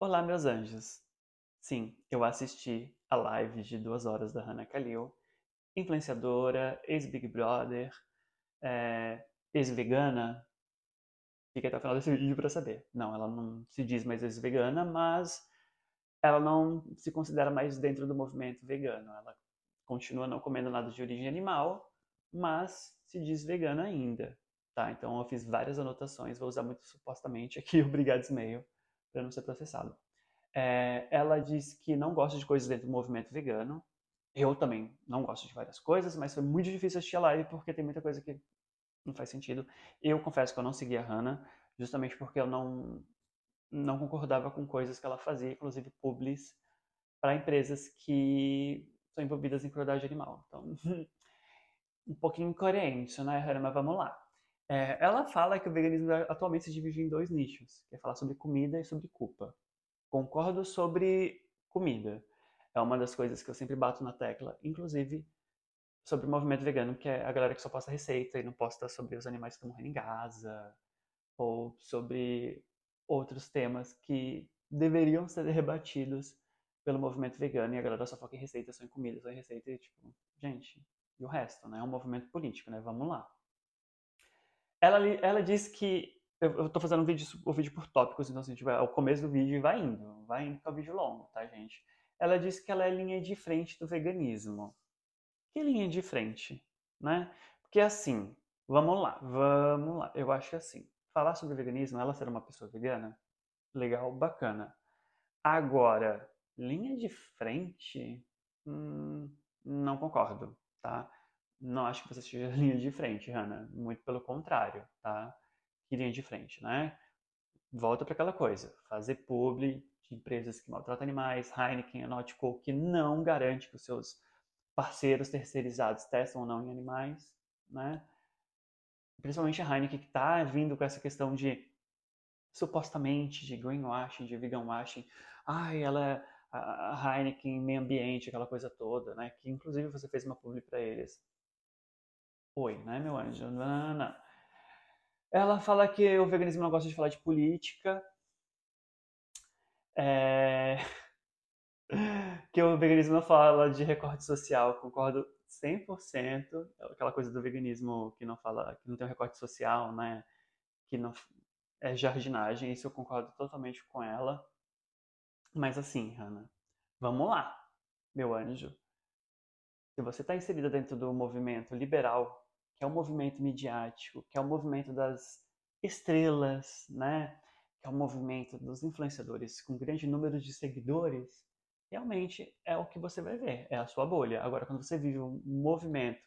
Olá, meus anjos. Sim, eu assisti a live de duas horas da Hannah Khalil, influenciadora, ex-Big Brother, é, ex-vegana. Fique até o final desse vídeo para saber. Não, ela não se diz mais ex-vegana, mas ela não se considera mais dentro do movimento vegano. Ela continua não comendo nada de origem animal, mas se diz vegana ainda. Tá? Então eu fiz várias anotações, vou usar muito supostamente aqui o Brigados Mail para não ser processado. É, ela diz que não gosta de coisas dentro do movimento vegano. Eu também não gosto de várias coisas, mas foi muito difícil assistir a live porque tem muita coisa que não faz sentido. Eu confesso que eu não segui a Hannah, justamente porque eu não, não concordava com coisas que ela fazia, inclusive publis para empresas que são envolvidas em crueldade animal. Então, um pouquinho incoerente, né, Hannah? Mas vamos lá. É, ela fala que o veganismo atualmente se divide em dois nichos, que é falar sobre comida e sobre culpa. Concordo sobre comida. É uma das coisas que eu sempre bato na tecla, inclusive sobre o movimento vegano, que é a galera que só posta receita e não posta sobre os animais que estão morrendo em Gaza, ou sobre outros temas que deveriam ser rebatidos pelo movimento vegano e a galera só foca em receita, só em comida, só em receita e tipo, gente, e o resto, né? É um movimento político, né? Vamos lá. Ela, ela que. Eu, estou fazendo um vídeo, o um vídeo por tópicos, então assim, tipo, é o começo do vídeo e vai indo. Vai indo, que é um vídeo longo, tá, gente? Ela diz que ela é linha de frente do veganismo. Que linha de frente? Né? Porque assim, vamos lá, vamos lá. Eu acho que assim, falar sobre veganismo, ela ser uma pessoa vegana, legal, bacana. Agora, linha de frente, hum, não concordo, tá? Não acho que você seja linha de frente, Hannah. Muito pelo contrário, tá? Que linha de frente, né? Volta para aquela coisa. Fazer publi de empresas que maltratam animais, Heineken, Nautico, que não garante que os seus parceiros terceirizados testam ou não em animais, né? Principalmente a Heineken que está vindo com essa questão de supostamente de greenwashing, de veganwashing. Ai, ela é a Heineken meio ambiente, aquela coisa toda, né? Que inclusive você fez uma publi para eles. Oi, né, meu anjo? Não, não. Ela fala que o veganismo não gosta de falar de política. É... que o veganismo não fala de recorte social. Concordo 100%. Aquela coisa do veganismo que não fala, que não tem um recorte social, né? Que não é jardinagem. Isso eu concordo totalmente com ela. Mas assim, Hannah, vamos lá, meu anjo. Se você está inserida dentro do movimento liberal que é o movimento midiático, que é o movimento das estrelas, né? que é o movimento dos influenciadores com grande número de seguidores, realmente é o que você vai ver, é a sua bolha. Agora, quando você vive um movimento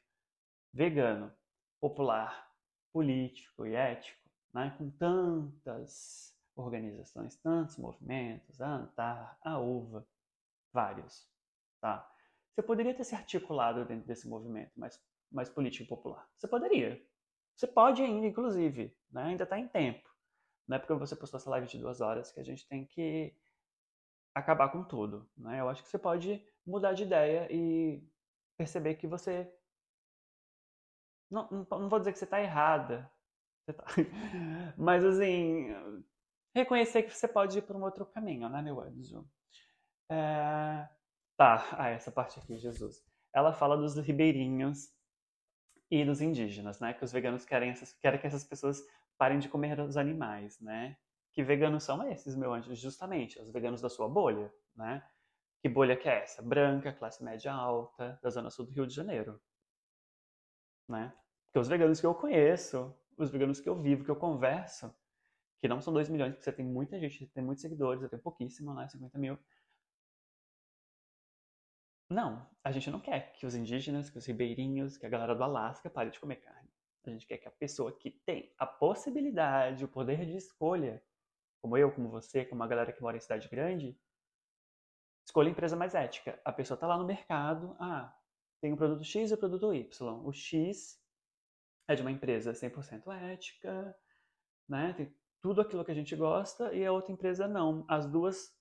vegano, popular, político e ético, né? com tantas organizações, tantos movimentos, a Antar, a UVA, vários, tá? Você poderia ter se articulado dentro desse movimento, mas mais político e popular? Você poderia. Você pode ainda, inclusive. Né? Ainda está em tempo. Não é porque você postou essa live de duas horas que a gente tem que acabar com tudo. Né? Eu acho que você pode mudar de ideia e perceber que você. Não, não, não vou dizer que você está errada. Você tá... Mas, assim, reconhecer que você pode ir por um outro caminho, né, meu anjo? É... Tá, ah, essa parte aqui, Jesus. Ela fala dos ribeirinhos e dos indígenas, né? Que os veganos querem, essas, querem que essas pessoas parem de comer os animais, né? Que veganos são esses, meu anjo? Justamente, os veganos da sua bolha, né? Que bolha que é essa? Branca, classe média alta, da zona sul do Rio de Janeiro, né? Porque os veganos que eu conheço, os veganos que eu vivo, que eu converso, que não são 2 milhões, porque você tem muita gente, tem muitos seguidores, eu tenho pouquíssimo, né? 50 mil. Não, a gente não quer que os indígenas, que os ribeirinhos, que a galera do Alasca pare de comer carne. A gente quer que a pessoa que tem a possibilidade, o poder de escolha, como eu, como você, como a galera que mora em cidade grande, escolha a empresa mais ética. A pessoa está lá no mercado, ah, tem o produto X e o produto Y. O X é de uma empresa 100% ética, né? Tem tudo aquilo que a gente gosta e a outra empresa não. As duas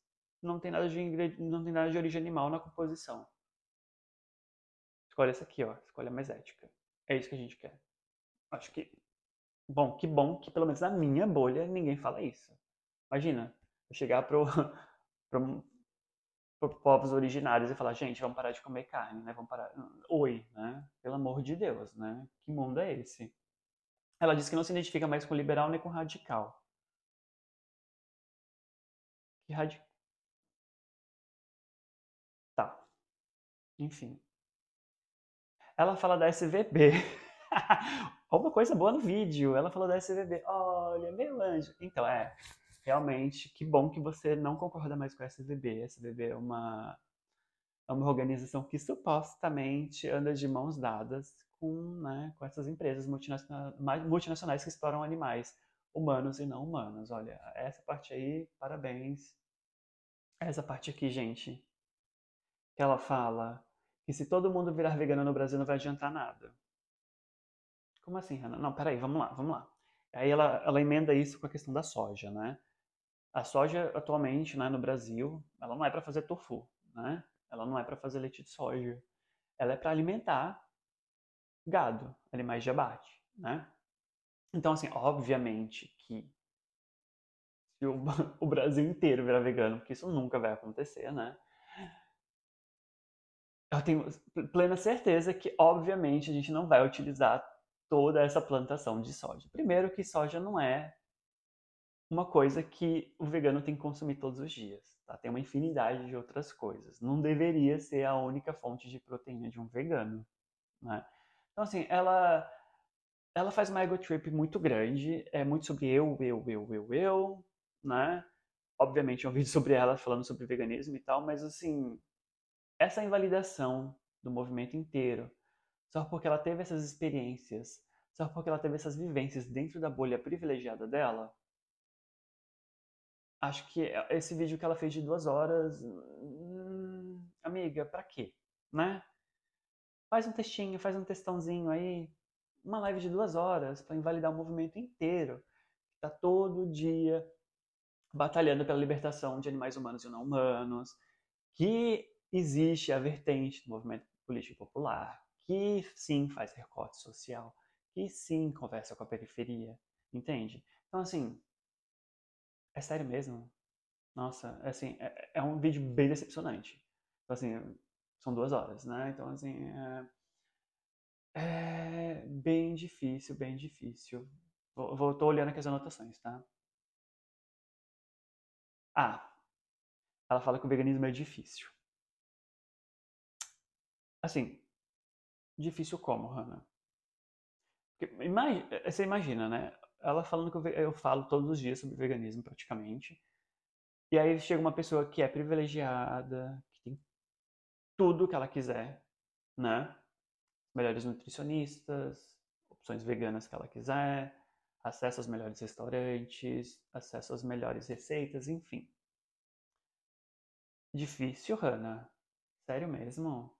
não tem nada de não tem nada de origem animal na composição. Escolhe essa aqui, ó. Escolha mais ética. É isso que a gente quer. Acho que Bom, que bom que pelo menos na minha bolha ninguém fala isso. Imagina, eu chegar pro, pro, pro povos originários e falar, gente, vamos parar de comer carne, né? Vamos parar. Oi, né? Pelo amor de Deus, né? Que mundo é esse? Ela disse que não se identifica mais com liberal nem com radical. Que radical. Tá. Enfim. Ela fala da SVB. Uma coisa boa no vídeo. Ela falou da SVB. Olha, meu anjo. Então, é. Realmente, que bom que você não concorda mais com a SVB. A SVB é uma, é uma organização que supostamente anda de mãos dadas com, né, com essas empresas multinacionais, multinacionais que exploram animais humanos e não humanos. Olha, essa parte aí, parabéns. Essa parte aqui, gente, que ela fala que se todo mundo virar vegano no Brasil não vai adiantar nada. Como assim, Renan? Não, peraí, vamos lá, vamos lá. Aí ela, ela emenda isso com a questão da soja, né? A soja atualmente, né, no Brasil, ela não é para fazer tofu, né? Ela não é para fazer leite de soja. Ela é para alimentar gado, animais de abate, né? Então, assim, obviamente que se o, o Brasil inteiro virar vegano, porque isso nunca vai acontecer, né? Eu tenho plena certeza que, obviamente, a gente não vai utilizar toda essa plantação de soja. Primeiro que soja não é uma coisa que o vegano tem que consumir todos os dias. Tá? Tem uma infinidade de outras coisas. Não deveria ser a única fonte de proteína de um vegano. Né? Então, assim, ela, ela faz uma ego trip muito grande, é muito sobre eu, eu, eu, eu, eu, né? Obviamente é um vídeo sobre ela falando sobre veganismo e tal, mas assim, essa invalidação do movimento inteiro, só porque ela teve essas experiências, só porque ela teve essas vivências dentro da bolha privilegiada dela, acho que esse vídeo que ela fez de duas horas, hum, amiga, pra quê? Né? Faz um textinho, faz um textãozinho aí, uma live de duas horas para invalidar o movimento inteiro, que está todo dia batalhando pela libertação de animais humanos e não humanos, que existe a vertente do movimento político popular, que sim faz recorte social, que sim conversa com a periferia, entende? Então, assim, é sério mesmo? Nossa, assim, é, é um vídeo bem decepcionante. Então, assim, são duas horas, né? Então, assim, é, é bem difícil, bem difícil. Vou, vou, tô olhando aqui as anotações, tá? Ah, ela fala que o veganismo é difícil. Assim, difícil como, Hannah? Imagina, você imagina, né? Ela falando que eu, eu falo todos os dias sobre veganismo, praticamente. E aí chega uma pessoa que é privilegiada, tudo que ela quiser, né? Melhores nutricionistas, opções veganas que ela quiser, acesso aos melhores restaurantes, acesso às melhores receitas, enfim. Difícil, Hannah? Sério mesmo?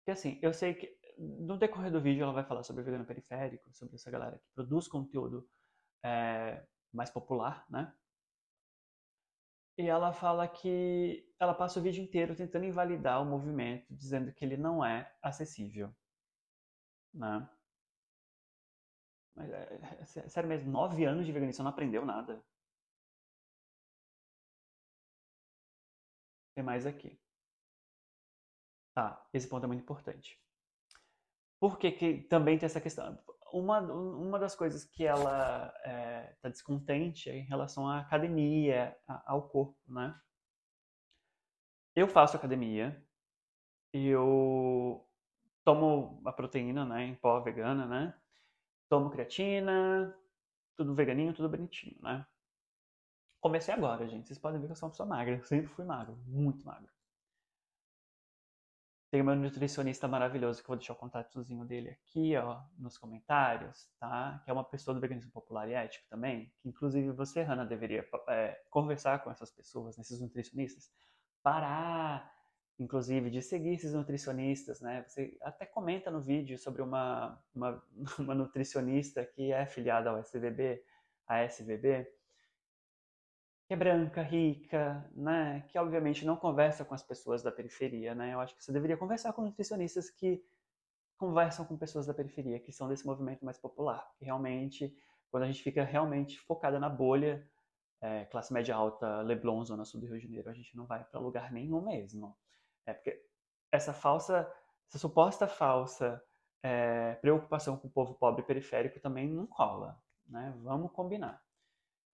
Porque assim, eu sei que no decorrer do vídeo ela vai falar sobre vegano periférico, sobre essa galera que produz conteúdo é, mais popular, né? E ela fala que ela passa o vídeo inteiro tentando invalidar o movimento, dizendo que ele não é acessível. Né? Mas, é, é, sério mesmo, nove anos de veganismo não aprendeu nada. Tem mais aqui. Tá, esse ponto é muito importante. Por que, também tem essa questão? uma, uma das coisas que ela está é, tá descontente é em relação à academia, ao corpo, né? Eu faço academia, eu tomo a proteína, né, em pó vegana, né? Tomo creatina, tudo veganinho, tudo bonitinho, né? Comecei agora, gente. Vocês podem ver que eu sou uma pessoa magra. Eu sempre fui magro, muito magro. Tem meu nutricionista maravilhoso, que eu vou deixar o contatozinho dele aqui, ó, nos comentários, tá? Que é uma pessoa do veganismo popular e ético também, que inclusive você, Hanna, deveria é, conversar com essas pessoas, esses nutricionistas, parar, inclusive, de seguir esses nutricionistas, né? Você até comenta no vídeo sobre uma, uma, uma nutricionista que é afiliada ao SVB, a SVB, que é branca, rica, né? Que obviamente não conversa com as pessoas da periferia, né? Eu acho que você deveria conversar com nutricionistas que conversam com pessoas da periferia, que são desse movimento mais popular, que realmente Quando a gente fica realmente focada na bolha, é, classe média alta, Leblon, Zona Sul do Rio de Janeiro, a gente não vai para lugar nenhum mesmo. É porque essa falsa, essa suposta falsa é, preocupação com o povo pobre periférico também não cola, né? Vamos combinar.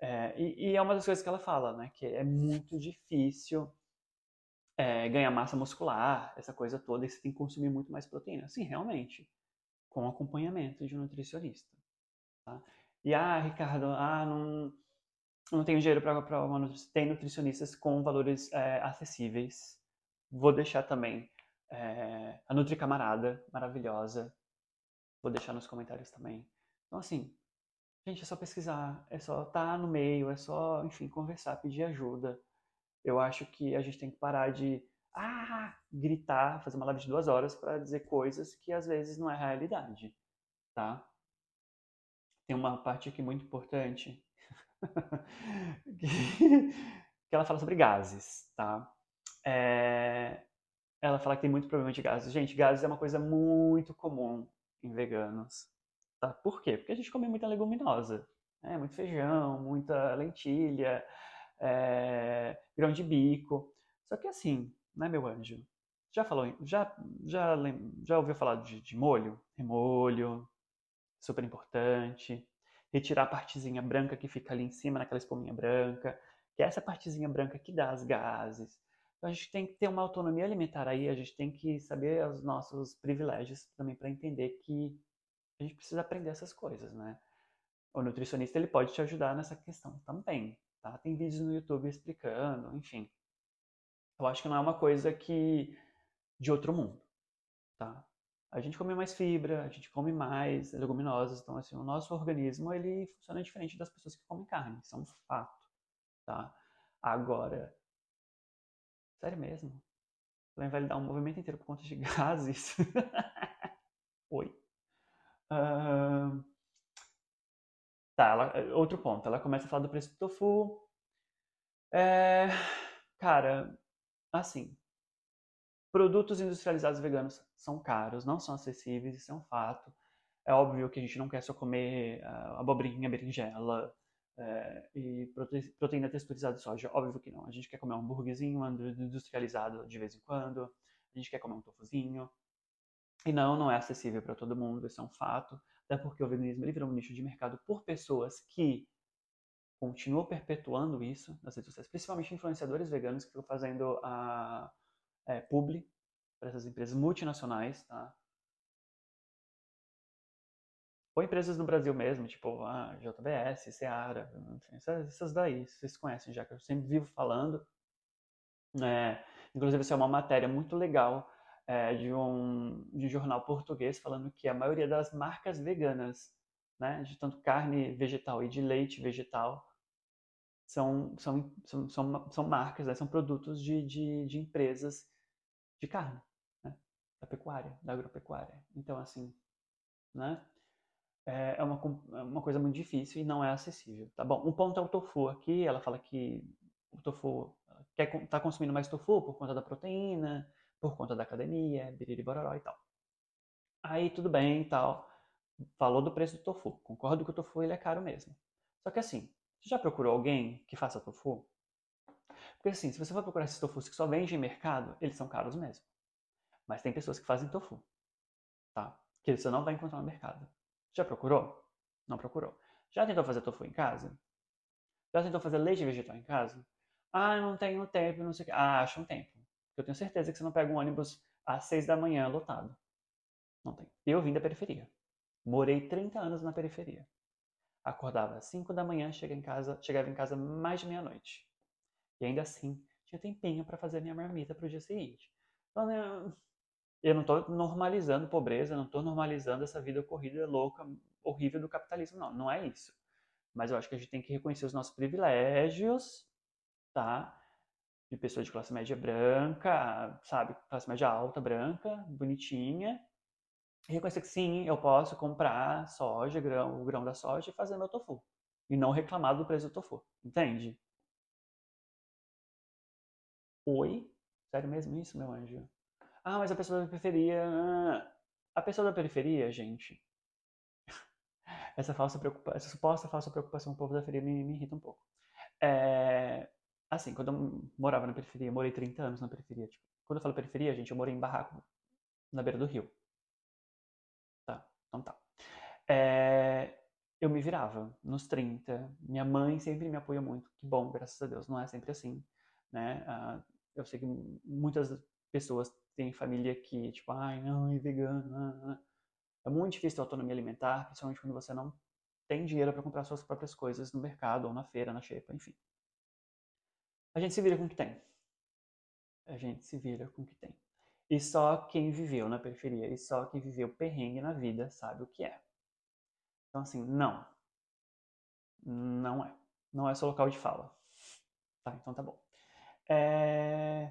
É, e, e, é uma das coisas que ela fala, né? Que é muito difícil é, ganhar massa muscular, essa coisa toda, e você tem que consumir muito mais proteína. Sim, realmente, com acompanhamento de um nutricionista. Tá? E, ah, Ricardo, ah, não, não tenho dinheiro para uma nutricionista. Tem nutricionistas com valores é, acessíveis. Vou deixar também é, a Nutri Camarada, maravilhosa. Vou deixar nos comentários também. Então, assim, gente, é só pesquisar, é só estar tá no meio, é só, enfim, conversar, pedir ajuda. Eu acho que a gente tem que parar de ah, gritar, fazer uma live de duas horas para dizer coisas que às vezes não é realidade, tá? Tem uma parte aqui muito importante que, ela fala sobre gases, tá? É, ela fala que tem muito problema de gases. Gente, gases é uma coisa muito comum em veganos, tá? Por quê? Porque a gente come muita leguminosa, né? muito feijão, muita lentilha, é, grão de bico. Só que assim, né, meu anjo? Já falou, já, já, já ouviu falar de, de molho? Remolho, super importante. Retirar a partezinha branca que fica ali em cima, naquela espuminha branca, que é essa partezinha branca que dá as gases. Então a gente tem que ter uma autonomia alimentar aí, a gente tem que saber os nossos privilégios também para entender que a gente precisa aprender essas coisas, né? O nutricionista ele pode te ajudar nessa questão também, tá? Tem vídeos no YouTube explicando, enfim. Eu acho que não é uma coisa que de outro mundo, tá? A gente come mais fibra, a gente come mais leguminosas, então assim, o nosso organismo ele funciona diferente das pessoas que comem carne, isso é um fato, tá? Agora, sério mesmo? Vai invalidar um movimento inteiro por conta de gases? Oi. Tá, ela... outro ponto. Ela começa a falar do preço do tofu. É... Cara, Assim, produtos industrializados veganos são caros, não são acessíveis, isso é um fato. É óbvio que a gente não quer só comer uh, abobrinha, berinjela uh, e prote proteína texturizada de soja. Óbvio que não. A gente quer comer um hambúrguerzinho industrializado de vez em quando. A gente quer comer um tofuzinho. E não, não é acessível para todo mundo, isso é um fato. Até porque o veganismo ele virou um nicho de mercado por pessoas que continuam perpetuando isso nas redes sociais, principalmente influenciadores veganos que ficam fazendo a é, publi para essas empresas multinacionais, tá? Ou empresas no Brasil mesmo, tipo a JBS, Seara, essas, essas daí, vocês conhecem já, que eu sempre vivo falando. É, inclusive, isso é uma matéria muito legal é, de, um, de um jornal português falando que a maioria das marcas veganas né, de tanto carne vegetal e de leite vegetal, são, são, são, são, são marcas, né, são produtos de, de, de empresas de carne, né, da pecuária, da agropecuária. Então, assim, né, é, é uma, é uma coisa muito difícil e não é acessível, tá bom? Um ponto é o tofu aqui, ela fala que o tofu, quer tá consumindo mais tofu por conta da proteína, por conta da academia, biriri bororó e tal. Aí tudo bem e tal falou do preço do tofu. Concordo que o tofu ele é caro mesmo. Só que assim, você já procurou alguém que faça tofu? Porque assim, se você for procurar esses tofus que só vende em mercado, eles são caros mesmo. Mas tem pessoas que fazem tofu, tá? Que você não vai encontrar no mercado. Já procurou? Não procurou. Já tentou fazer tofu em casa? Já tentou fazer leite vegetal em casa? Ah, não tenho tempo, não sei o que. Ah, acha um tempo. Eu tenho certeza que você não pega um ônibus às seis da manhã lotado. Não tem. Eu vim da periferia. Morei 30 anos na periferia. Acordava às 5 da manhã, chegava em casa, chegava em casa mais de meia-noite. E ainda assim, tinha tempinho para fazer minha marmita para o dia seguinte. Então, eu não estou normalizando pobreza, não estou normalizando essa vida corrida louca, horrível do capitalismo, não. Não é isso. Mas eu acho que a gente tem que reconhecer os nossos privilégios, tá? De pessoa de classe média branca, sabe? Classe média alta, branca, bonitinha, reconhecer que sim, eu posso comprar soja, grão, o grão da soja e fazer meu tofu. E não reclamar do preço do tofu. Entende? Oi? Sério mesmo isso, meu anjo? Ah, mas a pessoa da periferia. A pessoa da periferia, gente. essa falsa preocupação, essa suposta falsa preocupação com o povo da periferia me, me irrita um pouco. É, assim, quando eu morava na periferia, morei 30 anos na periferia. Tipo, quando eu falo periferia, gente, eu morei em barraco na beira do rio. Tá, então tá. É, eu me virava nos 30. Minha mãe sempre me apoia muito. Que bom, graças a Deus. Não é sempre assim, né? Ah, eu sei que muitas pessoas têm família que, tipo, ai, não, é vegano. É muito difícil ter autonomia alimentar, principalmente quando você não tem dinheiro para comprar suas próprias coisas no mercado ou na feira, na xepa, enfim. A gente se vira com o que tem. A gente se vira com o que tem. E só quem viveu na periferia e só quem viveu perrengue na vida sabe o que é. Então, assim, não. Não é. Não é seu local de fala. Tá, então tá bom. É...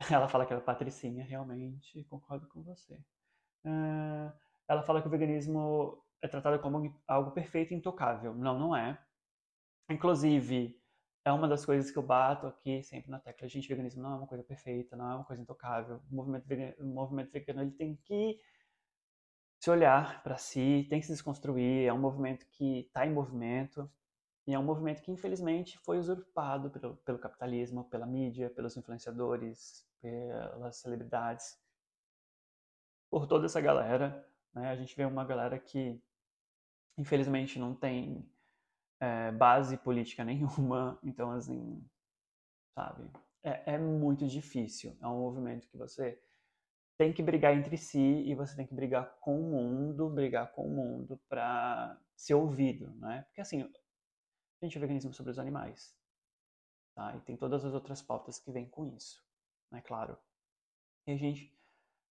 Ela fala que ela é patricinha, realmente, concordo com você. É... Ela fala que o veganismo é tratado como algo perfeito e intocável. Não, não é. Inclusive, é uma das coisas que eu bato aqui sempre na tecla. Gente, veganismo não é uma coisa perfeita, não é uma coisa intocável. O movimento vegano, o movimento vegano ele tem que se olhar para si, tem que se desconstruir. É um movimento que está em movimento e é um movimento que infelizmente foi usurpado pelo, pelo capitalismo, pela mídia, pelos influenciadores, pelas celebridades, por toda essa galera. Né? A gente vê uma galera que infelizmente não tem é, base política nenhuma, então assim, sabe, é, é muito difícil. É um movimento que você tem que brigar entre si e você tem que brigar com o mundo, brigar com o mundo para ser ouvido, né? Porque assim, gente, o veganismo sobre os animais, tá? E tem todas as outras pautas que vêm com isso, né? Claro. E a gente,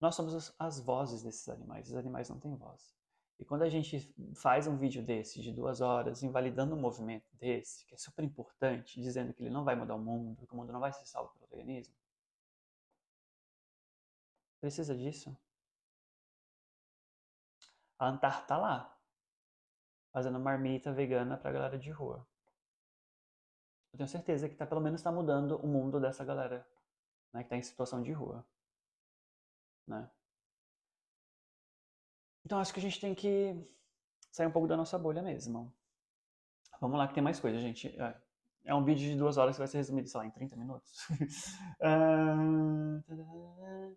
nós somos as, as vozes desses animais. Os animais não têm voz. E quando a gente faz um vídeo desse de duas horas, invalidando um movimento desse, que é super importante, dizendo que ele não vai mudar o mundo, que o mundo não vai ser salvo pelo veganismo, Precisa disso? A Antar tá lá, fazendo marmita vegana pra galera de rua. Eu tenho certeza que tá, pelo menos está mudando o mundo dessa galera né, que está em situação de rua. Né? Então acho que a gente tem que sair um pouco da nossa bolha mesmo. Vamos lá que tem mais coisa, gente. É, é um vídeo de duas horas que vai ser resumido, sei lá, em 30 minutos. uh...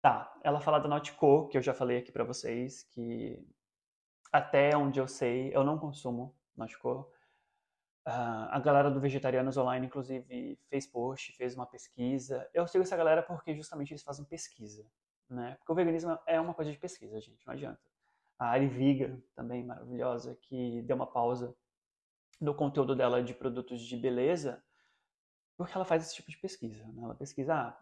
Tá, ela fala da Nautico, que eu já falei aqui para vocês, que até onde eu sei, eu não consumo Nautico. Uh, a galera do Vegetarianos Online, inclusive, fez post, fez uma pesquisa. Eu sigo essa galera porque justamente eles fazem pesquisa, né? Porque o veganismo é uma coisa de pesquisa, gente, não adianta. A Ari Viga, também maravilhosa, que deu uma pausa no conteúdo dela de produtos de beleza, porque ela faz esse tipo de pesquisa. Né? Ela pesquisa, ah,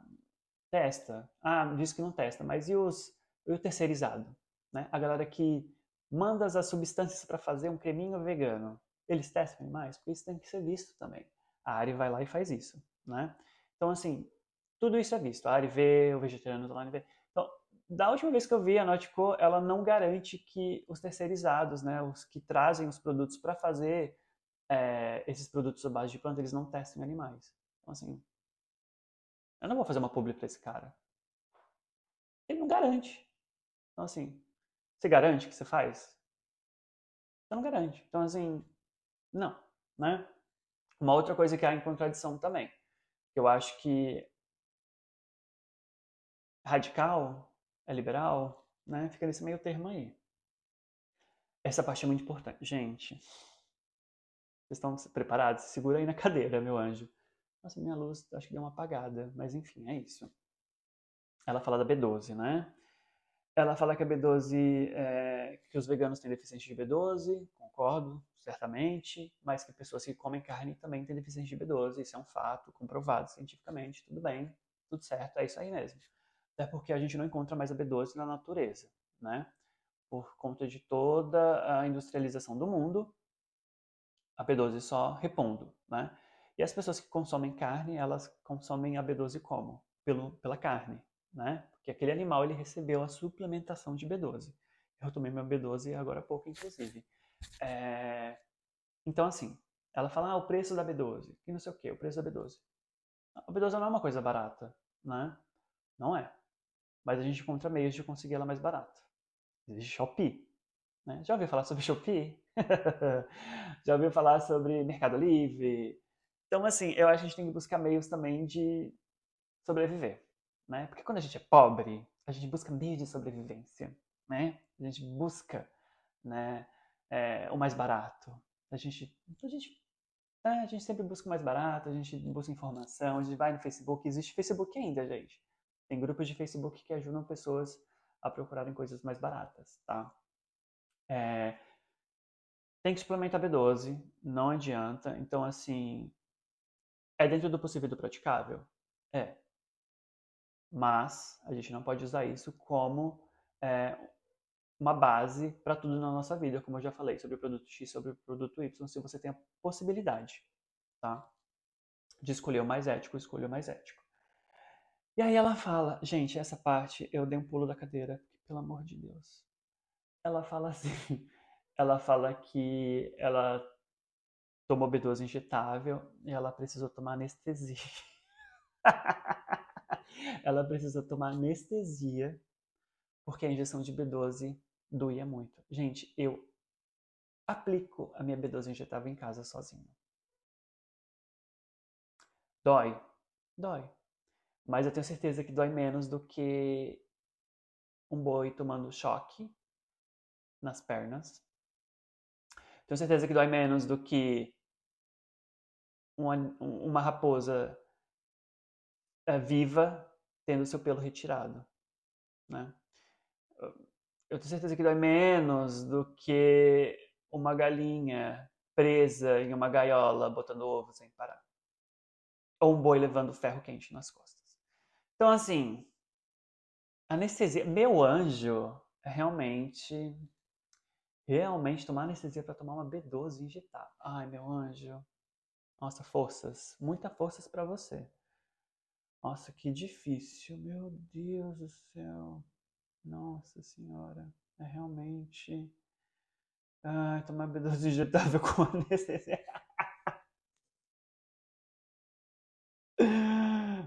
Testa. Ah, diz que não testa, mas e, os, e o terceirizado? Né? A galera que manda as substâncias para fazer um creminho vegano, eles testam animais? Porque isso tem que ser visto também. A Ari vai lá e faz isso. Né? Então, assim, tudo isso é visto. A Ari vê, o vegetariano online vê. Da última vez que eu vi, a Nautico, ela não garante que os terceirizados, né, os que trazem os produtos para fazer é, esses produtos à base de planta, eles não testem animais. Então, assim, eu não vou fazer uma publi para esse cara. Ele não garante. Então, assim, você garante que você faz? Você não garante. Então, assim, não, né? Uma outra coisa que há em contradição também. Eu acho que radical é liberal, né? Fica nesse meio termo aí. Essa parte é muito importante. Gente, vocês estão preparados? Segura aí na cadeira, meu anjo. Nossa, minha luz acho que deu uma apagada, mas enfim, é isso. Ela fala da B12, né? Ela fala que a B12, é, que os veganos têm deficiência de B12, concordo, certamente, mas que pessoas que comem carne também têm deficiência de B12, isso é um fato, comprovado cientificamente, tudo bem, tudo certo, é isso aí mesmo. Até porque a gente não encontra mais a B12 na natureza, né? Por conta de toda a industrialização do mundo, a B12 só repondo, né? E as pessoas que consomem carne, elas consomem a B12 como? Pelo, pela carne, né? Porque aquele animal ele recebeu a suplementação de B12. Eu tomei meu B12 agora há pouco, inclusive. É... Então, assim, ela fala, ah, o preço da B12, e não sei o que, o preço da B12. A B12 não é uma coisa barata, né? Não é. Mas a gente encontra meios de conseguir ela mais barata. Existe Shopee. Né? Já ouviu falar sobre Shopee? Já ouviu falar sobre Mercado Livre? Então, assim, eu acho que a gente tem que buscar meios também de sobreviver, né? Porque quando a gente é pobre, a gente busca meios de sobrevivência, né? A gente busca, né, é, o mais barato. A gente, a gente, é, a gente sempre busca o mais barato, a gente busca informação, a gente vai no Facebook. Existe Facebook ainda, gente. Tem grupos de Facebook que ajudam pessoas a procurarem coisas mais baratas, tá? É, tem que suplementar B12, não adianta. Então, assim, é dentro do possível e do praticável? É. Mas a gente não pode usar isso como é, uma base para tudo na nossa vida, como eu já falei, sobre o produto X, sobre o produto Y, se você tem a possibilidade, tá? De escolher o mais ético, escolha o mais ético. E aí ela fala, gente, essa parte eu dei um pulo da cadeira, pelo amor de Deus. Ela fala assim, ela fala que ela tomou B12 injetável e ela precisou tomar anestesia. ela precisou tomar anestesia porque a injeção de B12 doía muito. Gente, eu aplico a minha B12 injetável em casa sozinho. Dói? Dói. Mas eu tenho certeza que dói menos do que um boi tomando choque nas pernas. Tenho certeza que dói menos do que uma, uma raposa é, viva tendo seu pelo retirado, né? eu tenho certeza que dói menos do que uma galinha presa em uma gaiola botando ovo sem parar. Ou um boi levando ferro quente nas costas. Então, assim, anestesia. Meu anjo, realmente. Realmente tomar anestesia para tomar uma B12 e injetar. Ai, meu anjo. Nossa, forças. Muita forças para você. Nossa, que difícil. Meu Deus do céu. Nossa senhora, é realmente. Ai, tomar B12 injetável com anestesia.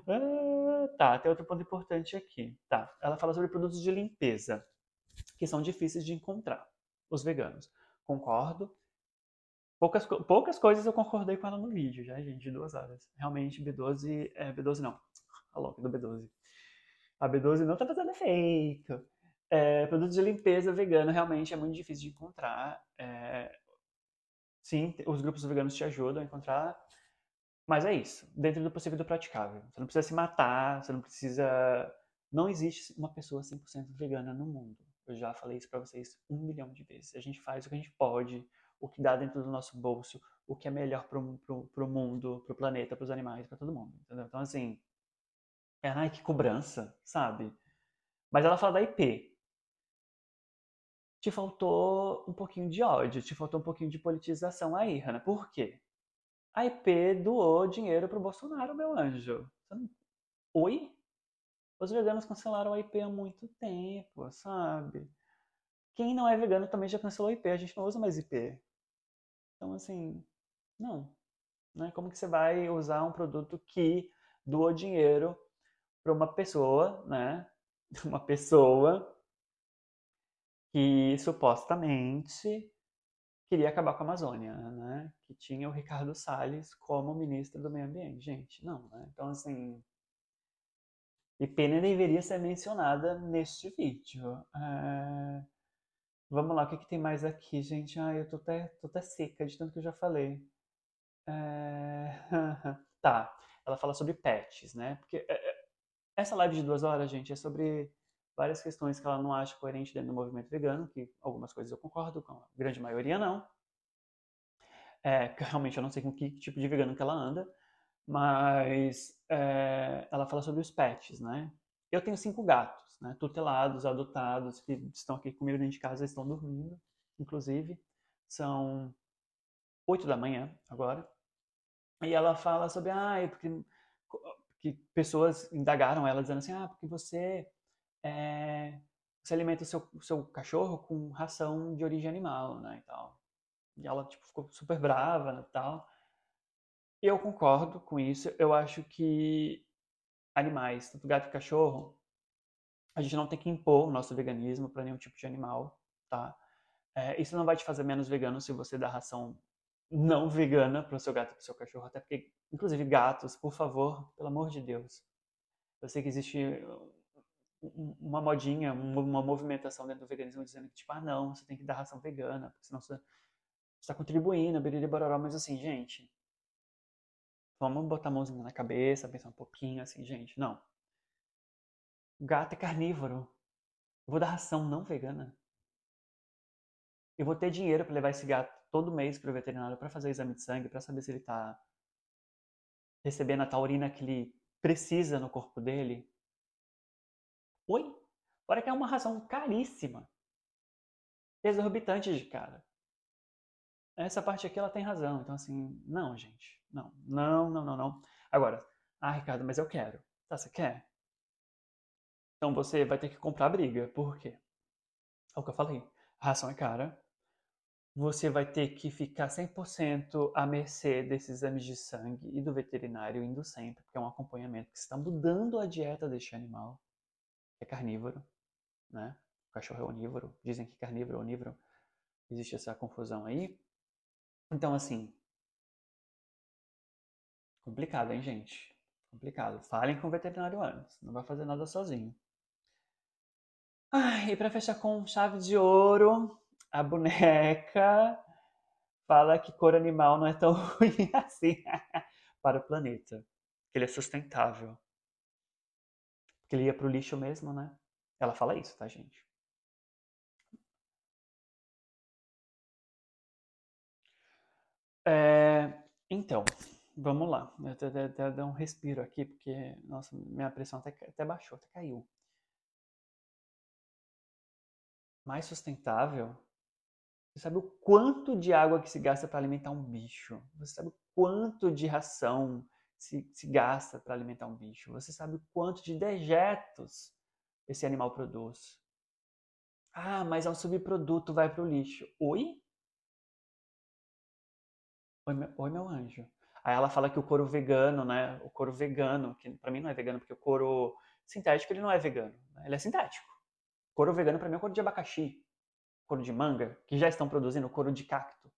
ah, tá, tem outro ponto importante aqui. Tá, ela fala sobre produtos de limpeza, que são difíceis de encontrar, os veganos. Concordo. Poucas, poucas coisas eu concordei com ela no vídeo, já, gente, de duas horas. Realmente, B12, é, B12 não, a louca do B12. A B12 não está fazendo efeito. É, produto de limpeza vegano realmente é muito difícil de encontrar. É, sim, os grupos veganos te ajudam a encontrar, mas é isso, dentro do possível e do praticável. Você não precisa se matar, você não precisa. Não existe uma pessoa 100% vegana no mundo. Eu já falei isso para vocês um milhão de vezes. A gente faz o que a gente pode, o que dá dentro do nosso bolso, o que é melhor pro, pro, pro mundo, pro planeta, pros animais, para todo mundo. Entendeu? Então, assim, é, ai, que cobrança, sabe? Mas ela fala da IP. Te faltou um pouquinho de ódio, te faltou um pouquinho de politização aí, Hanna. Por quê? A IP doou dinheiro pro Bolsonaro, meu anjo. Oi? Os veganos cancelaram a IP há muito tempo, sabe? Quem não é vegano também já cancelou a IP, a gente não usa mais IP. Então, assim, não. Né? Como que você vai usar um produto que doou dinheiro para uma pessoa, né? Uma pessoa que supostamente queria acabar com a Amazônia, né? Que tinha o Ricardo Salles como ministro do Meio Ambiente. Gente, não, né? Então, assim, e pena deveria ser mencionada neste vídeo. É... Vamos lá, o que, que, tem mais aqui, gente? Ah, eu tô até, tô até seca de tanto que eu já falei. É... tá, ela fala sobre pets, né? Porque é, é, essa live de duas horas, gente, é sobre várias questões que ela não acha coerente dentro do movimento vegano, que algumas coisas eu concordo, com a grande maioria não. É, realmente eu não sei com que tipo de vegano que ela anda, mas é, ela fala sobre os pets, né? Eu tenho cinco gatos, né? Tutelados, adotados, que estão aqui comigo dentro de casa, estão dormindo, inclusive. São oito da manhã agora. E ela fala sobre, ah, é porque que pessoas indagaram ela dizendo assim, ah, porque você é, você alimenta o seu, seu cachorro com ração de origem animal, né, e tal. E ela, tipo, ficou super brava, né, tal. Eu concordo com isso. Eu acho que animais, tanto gato e cachorro, A gente não tem que impor o nosso veganismo para nenhum tipo de animal, tá? É, isso não vai te fazer menos vegano se você dá ração não vegana para o seu gato e para o seu cachorro, até porque, inclusive, gatos, por favor, pelo amor de Deus. Eu sei que existe uma modinha, uma movimentação dentro do veganismo dizendo que, tipo, ah, não, você tem que dar ração vegana, porque senão você está contribuindo, biriri bororó, mas assim, gente, vamos botar a mãozinha na cabeça, pensar um pouquinho, assim, gente, não. Gato é carnívoro. Eu vou dar ração não vegana. Eu vou ter dinheiro para levar esse gato todo mês para o veterinário para fazer exame de sangue, para saber se ele está recebendo a taurina que ele precisa no corpo dele. Oi? Fora que é uma ração caríssima. Exorbitante de cara. Essa parte aqui ela tem razão. Então, assim, não, gente. Não, não, não, não, não. Agora, ah, Ricardo, mas eu quero. Tá, você quer? Então você vai ter que comprar briga. Por quê? É o que eu falei. A ração é cara. Você vai ter que ficar 100% à mercê desses exames de sangue e do veterinário indo sempre, porque é um acompanhamento que está mudando a dieta deste animal é carnívoro, né? O cachorro é onívoro, dizem que carnívoro é onívoro. Existe essa confusão aí. Então, assim, complicado, hein, gente? Complicado. Falem com o veterinário antes, não vai fazer nada sozinho. E para fechar com chave de ouro, a boneca fala que cor animal não é tão ruim assim para o planeta, que ele é sustentável. Porque ele ia pro lixo mesmo, né? Ela fala isso, tá, gente? É, então, vamos lá. Eu até, dar um respiro aqui, porque, nossa, minha pressão até, até baixou, até caiu. Mais sustentável? Você sabe o quanto de água que se gasta para alimentar um bicho? Você sabe o quanto de ração se, se gasta para alimentar um bicho. Você sabe o quanto de dejetos esse animal produz. Ah, mas é um subproduto, vai para o lixo. Oi? Oi meu, Oi, meu anjo. Aí ela fala que o couro vegano, né? O couro vegano, que para mim não é vegano, porque o couro sintético ele não é vegano. Né? Ele é sintético. Couro vegano para mim é couro de abacaxi, couro de manga, que já estão produzindo couro de cacto.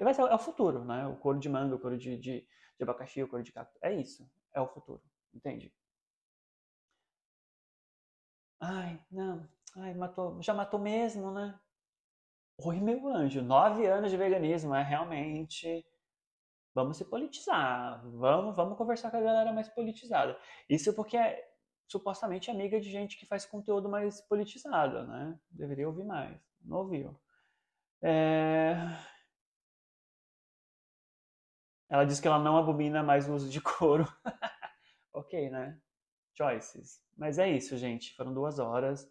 Vai ser, é o futuro, né? O couro de manga, o couro de, de, de abacaxi, o couro de cacto. É isso. É o futuro. Entende? Ai, não. Ai, matou. Já matou mesmo, né? Oi, meu anjo. Nove anos de veganismo. É realmente. Vamos se politizar. Vamos, vamos conversar com a galera mais politizada. Isso porque é supostamente amiga de gente que faz conteúdo mais politizado, né? Deveria ouvir mais. Não ouviu. É... Ela diz que ela não abomina mais o uso de couro. ok, né? Choices. Mas é isso, gente. Foram duas horas.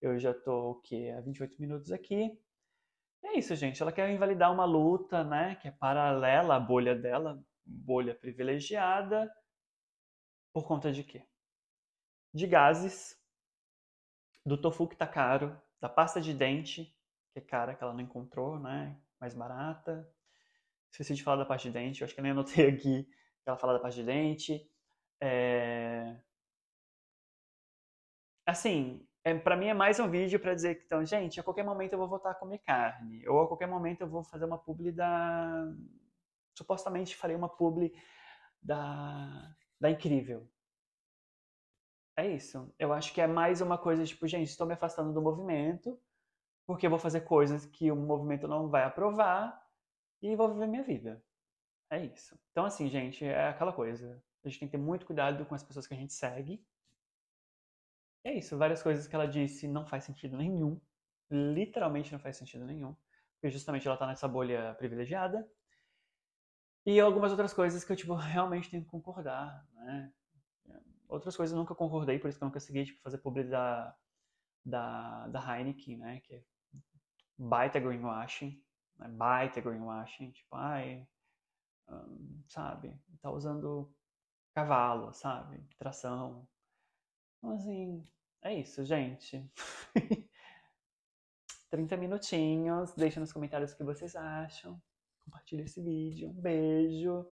Eu já tô o quê? Há 28 minutos aqui. É isso, gente. Ela quer invalidar uma luta, né? Que é paralela à bolha dela, bolha privilegiada. Por conta de quê? De gases, do tofu que tá caro, da pasta de dente, que é cara, que ela não encontrou, né? Mais barata, Esqueci de falar da parte de dente, eu acho que eu nem anotei aqui ela fala da parte de dente. É... Assim, é, para mim é mais um vídeo para dizer que, então, gente, a qualquer momento eu vou voltar a comer carne. Ou a qualquer momento eu vou fazer uma publi da. Supostamente farei uma publi da, da Incrível. É isso. Eu acho que é mais uma coisa tipo, gente, estou me afastando do movimento, porque eu vou fazer coisas que o movimento não vai aprovar e vou viver minha vida. É isso. Então, assim, gente, é aquela coisa. A gente tem que ter muito cuidado com as pessoas que a gente segue. É isso. Várias coisas que ela disse não faz sentido nenhum. Literalmente não faz sentido nenhum. Porque justamente ela tá nessa bolha privilegiada. E algumas outras coisas que eu, tipo, realmente tenho que concordar, né? Outras coisas eu nunca concordei, por isso que eu nunca segui, tipo, fazer publi da, da, da Heineken, né? Que é baita greenwashing né, baita greenwashing, tipo, ai, um, sabe, tá usando cavalo, sabe, tração. Então, assim, é isso, gente. 30 minutinhos, deixa nos comentários o que vocês acham. Compartilhe esse vídeo. Um beijo.